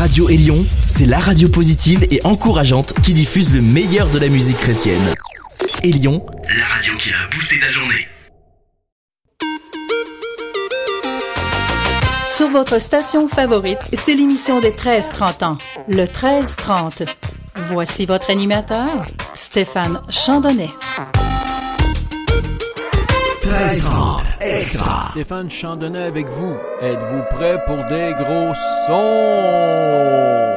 Radio Élion, c'est la radio positive et encourageante qui diffuse le meilleur de la musique chrétienne. Élion, la radio qui a boosté ta journée. Sur votre station favorite, c'est l'émission des 13-30 ans, le 13-30. Voici votre animateur, Stéphane Chandonnet. 13-30 extra. Stéphane Chandonnet avec vous. Êtes-vous prêt pour des gros sons?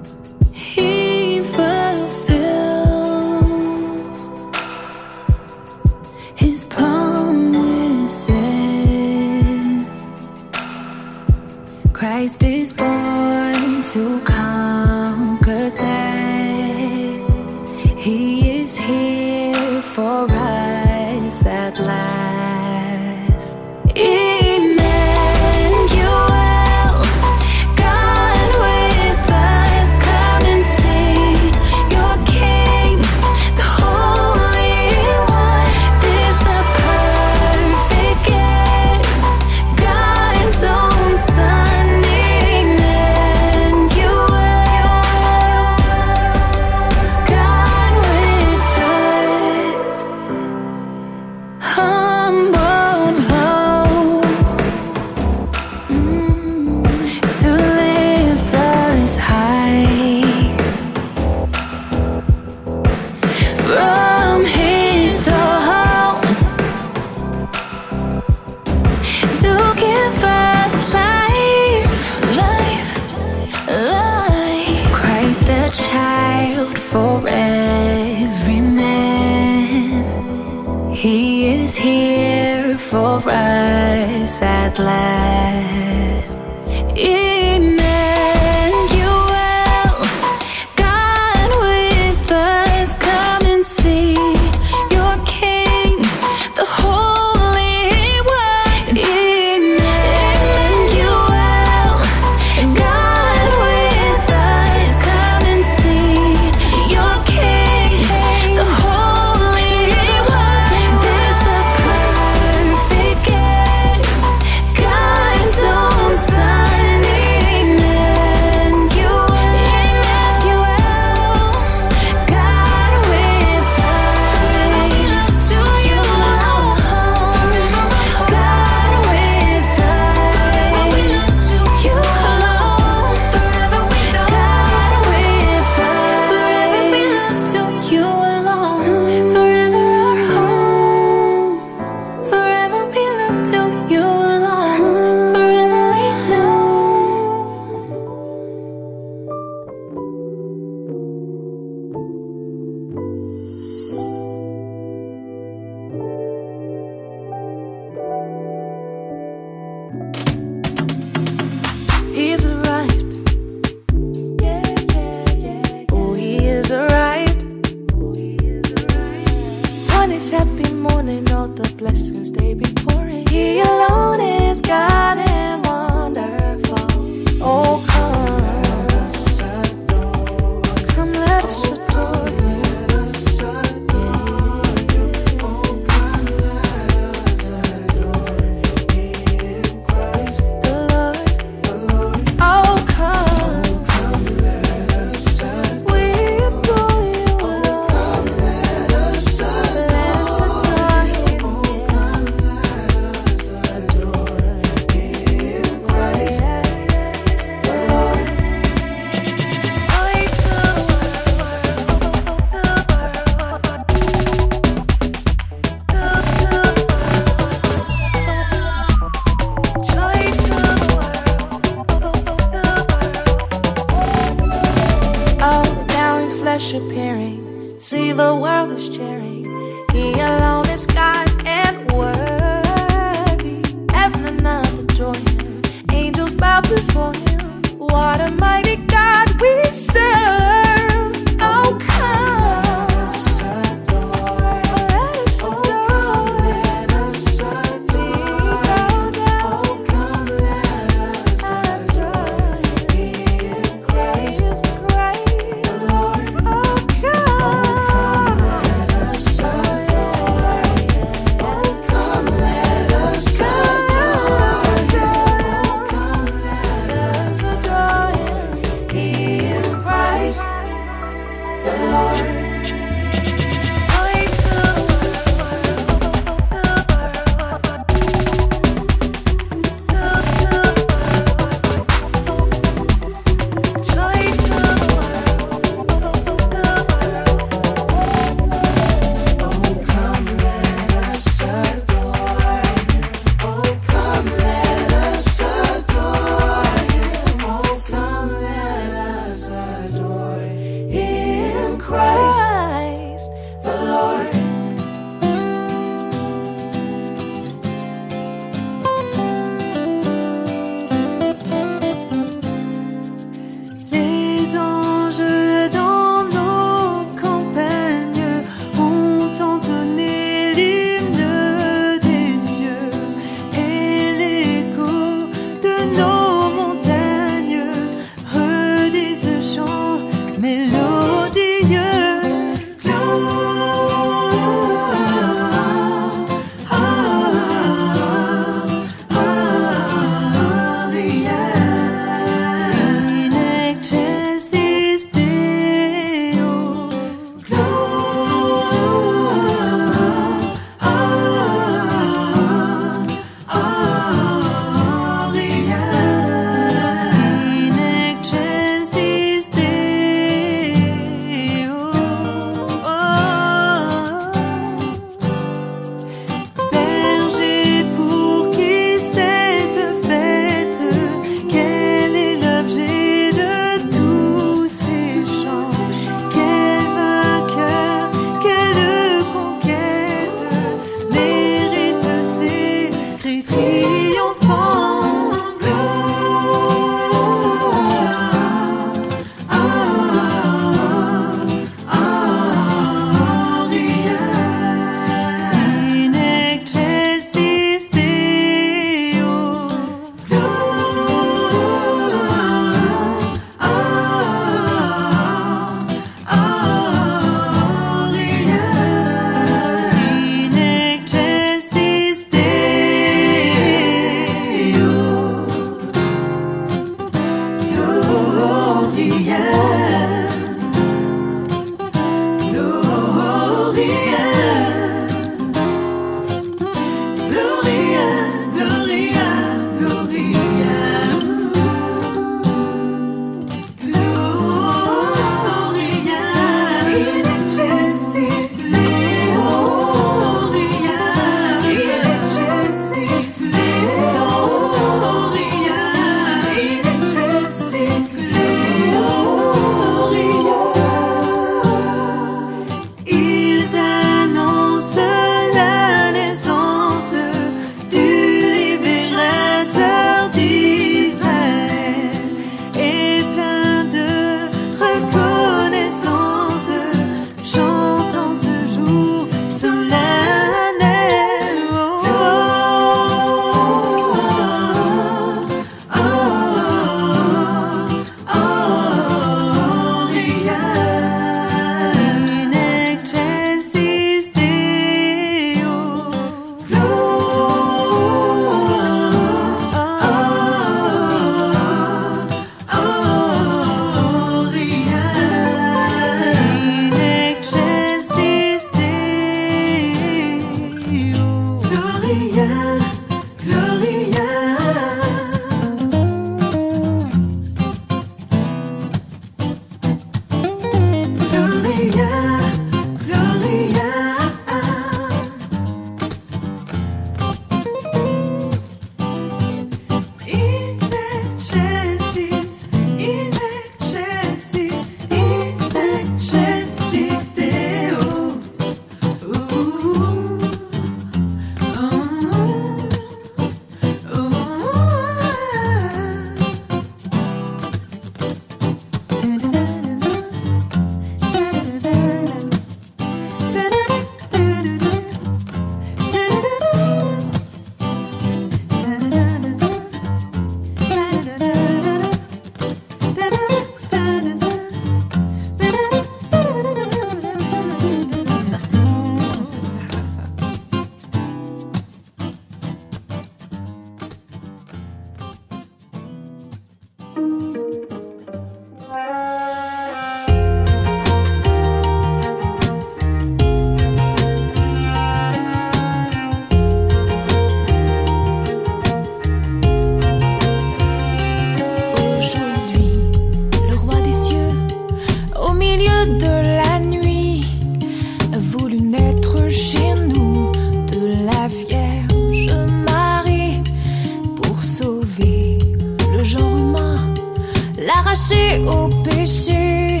l'arracher au péché,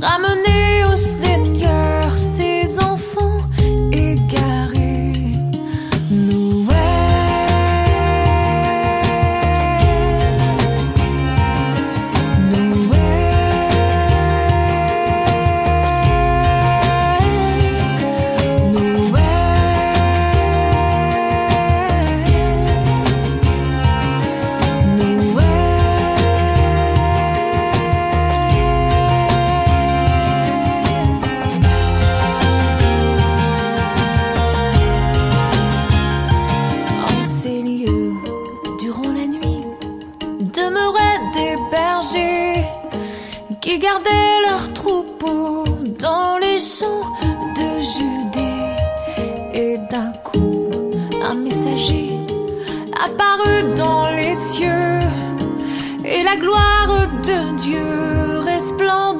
ramener au Seigneur. la gloire de Dieu resplendit.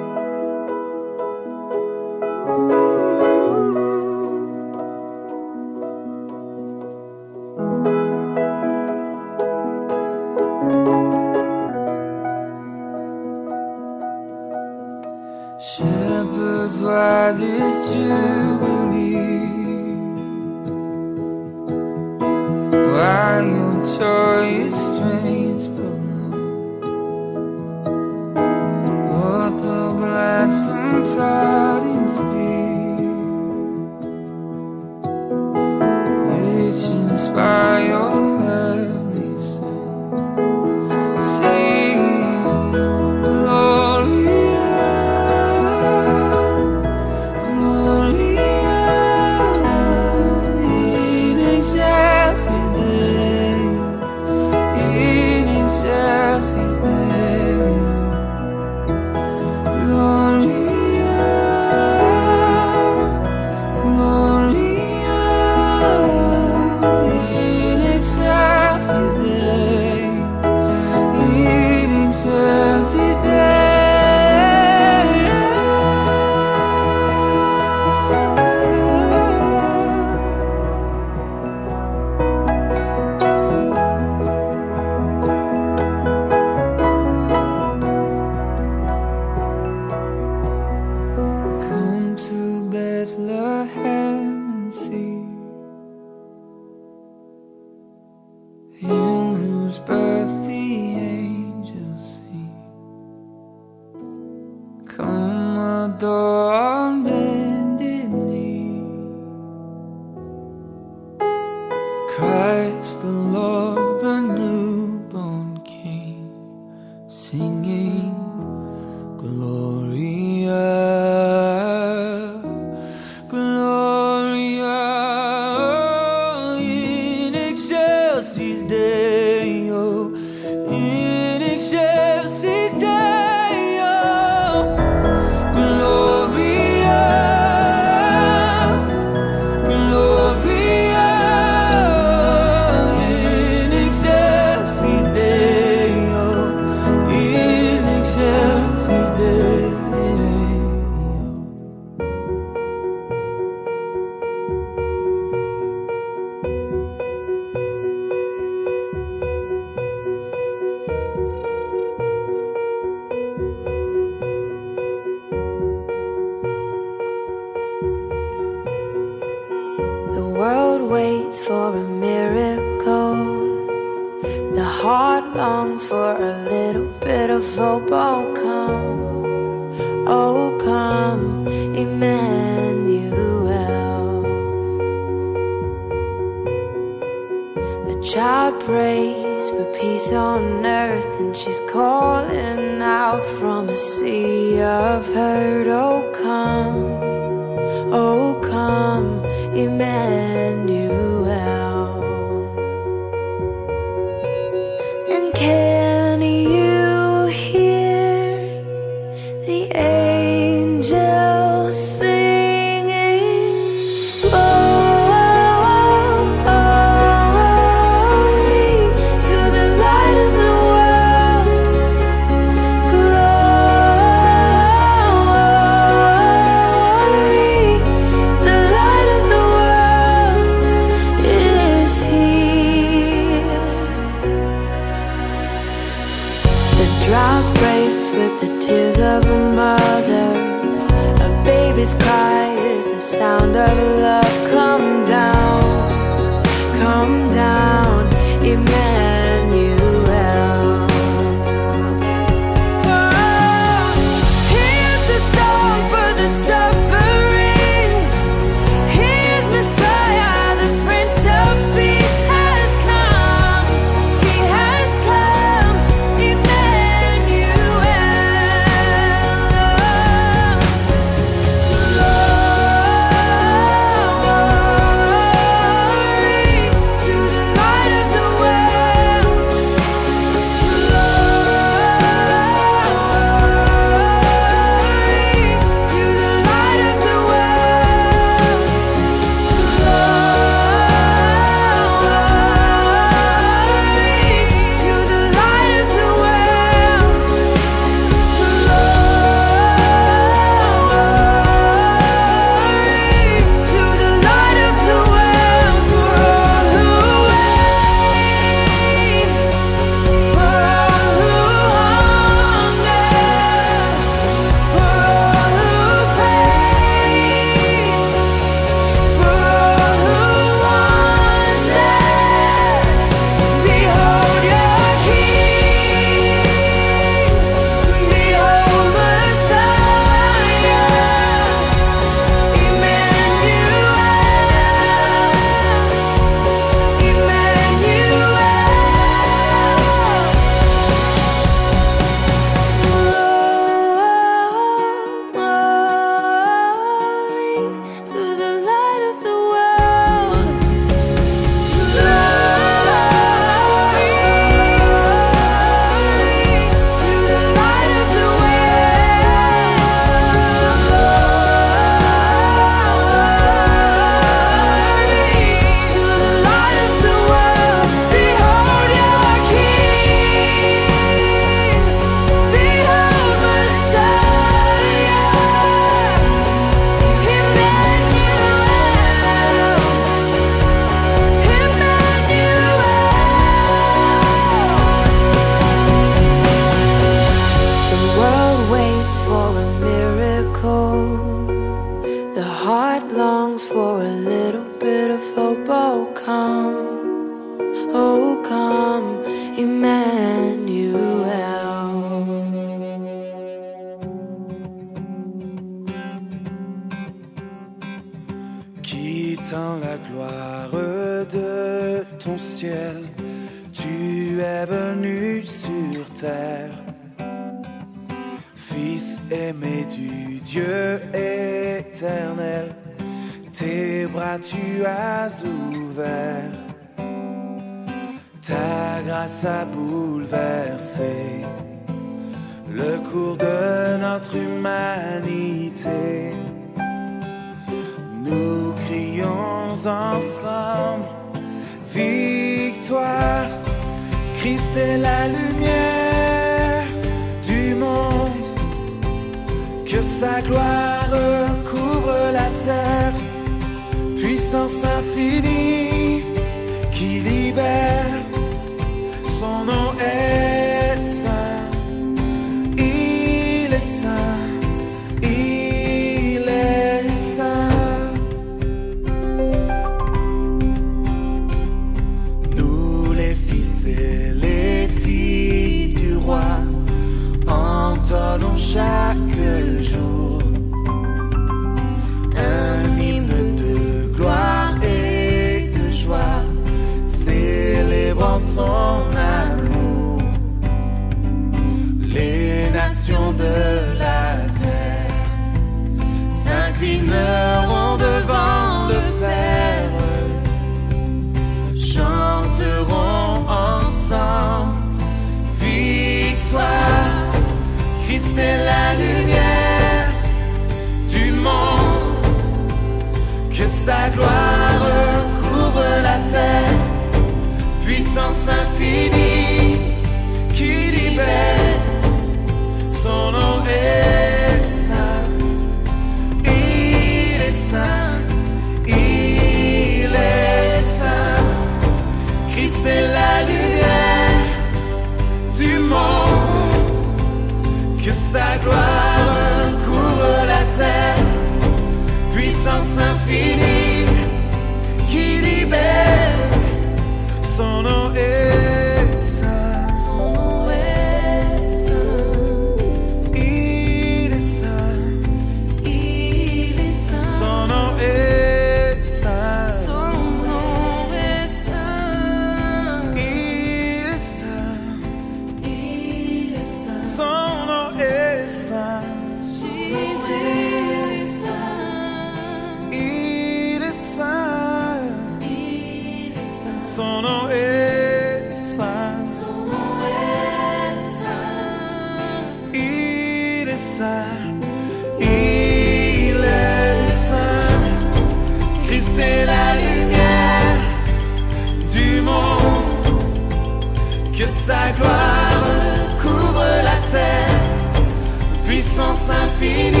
son s'infinit.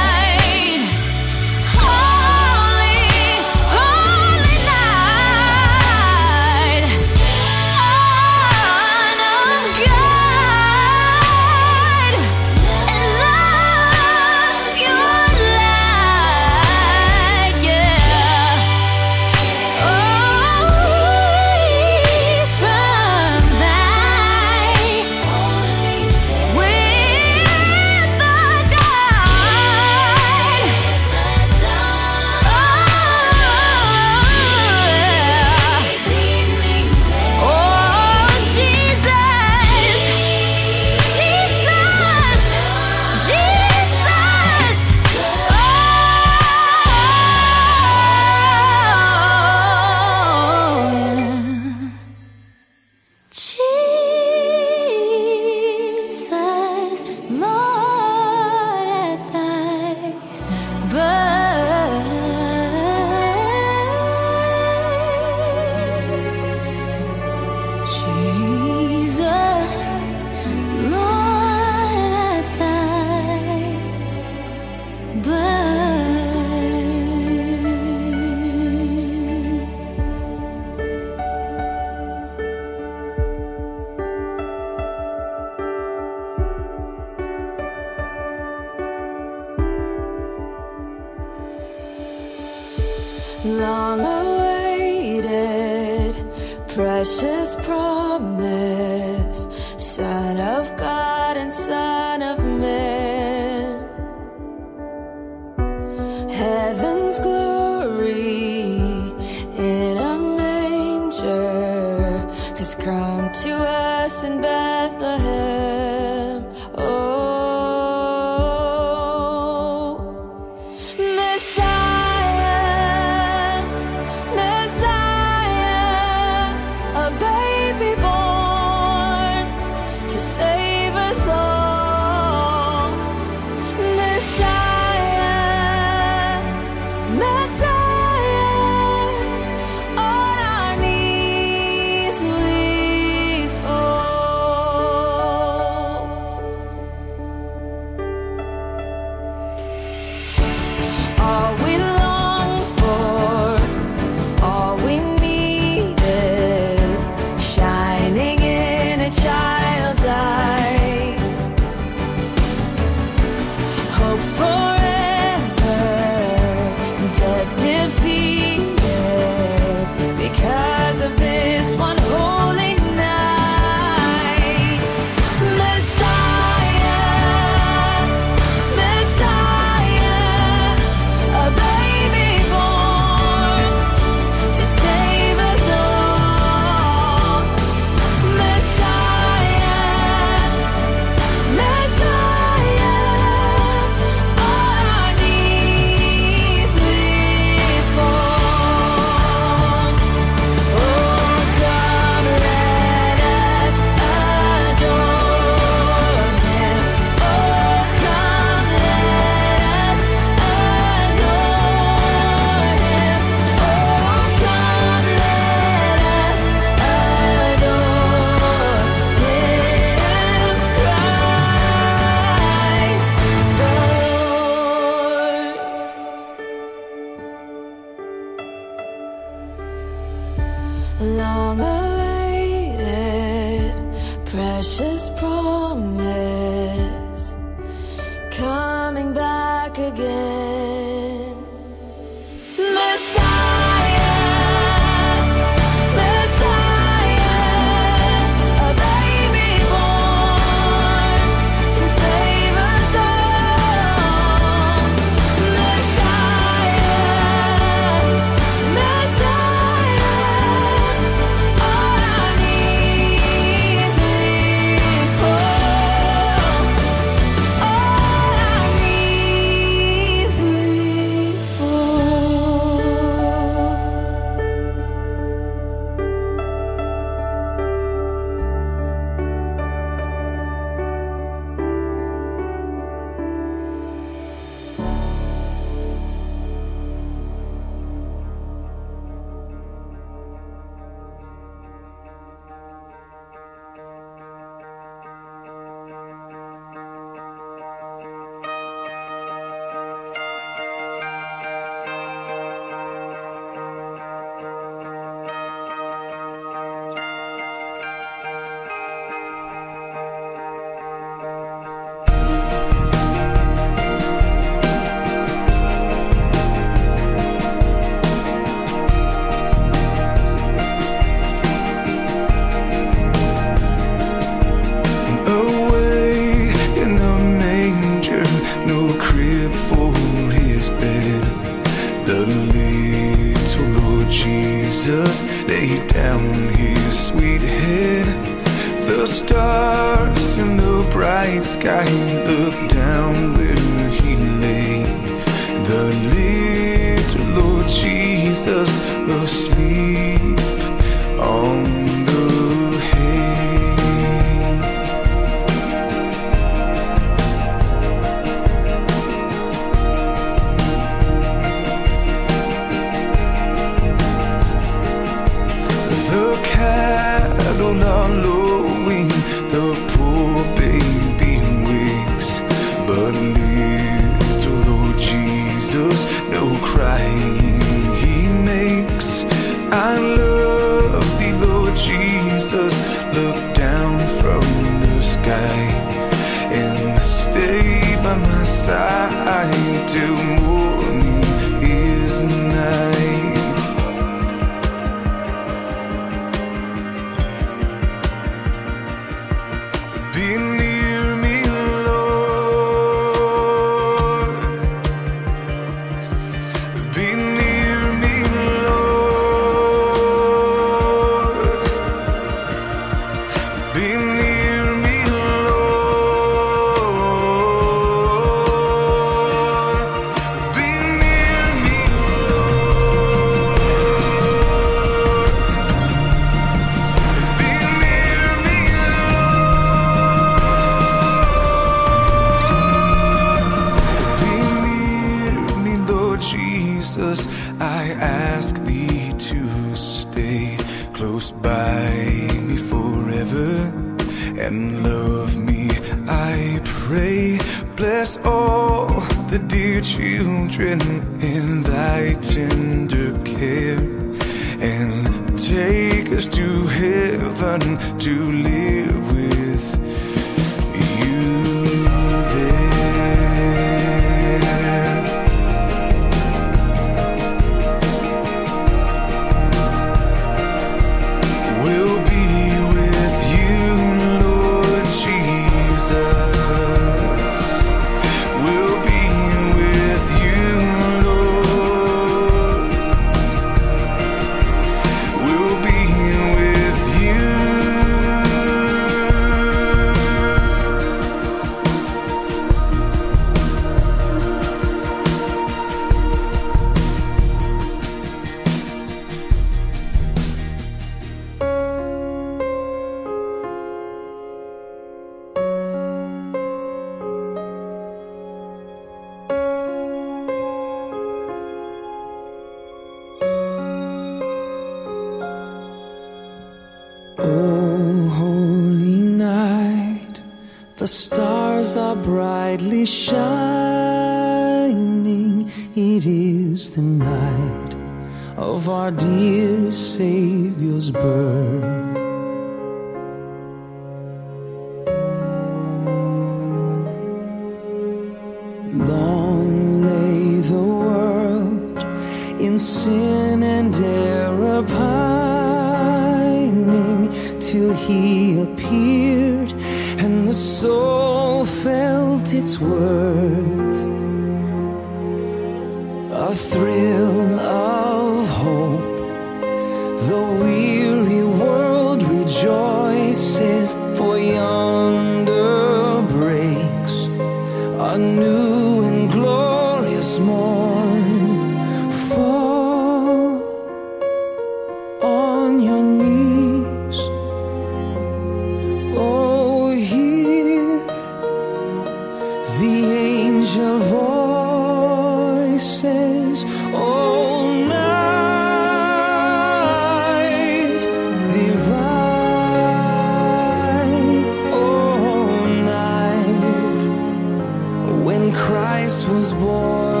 Christ was born.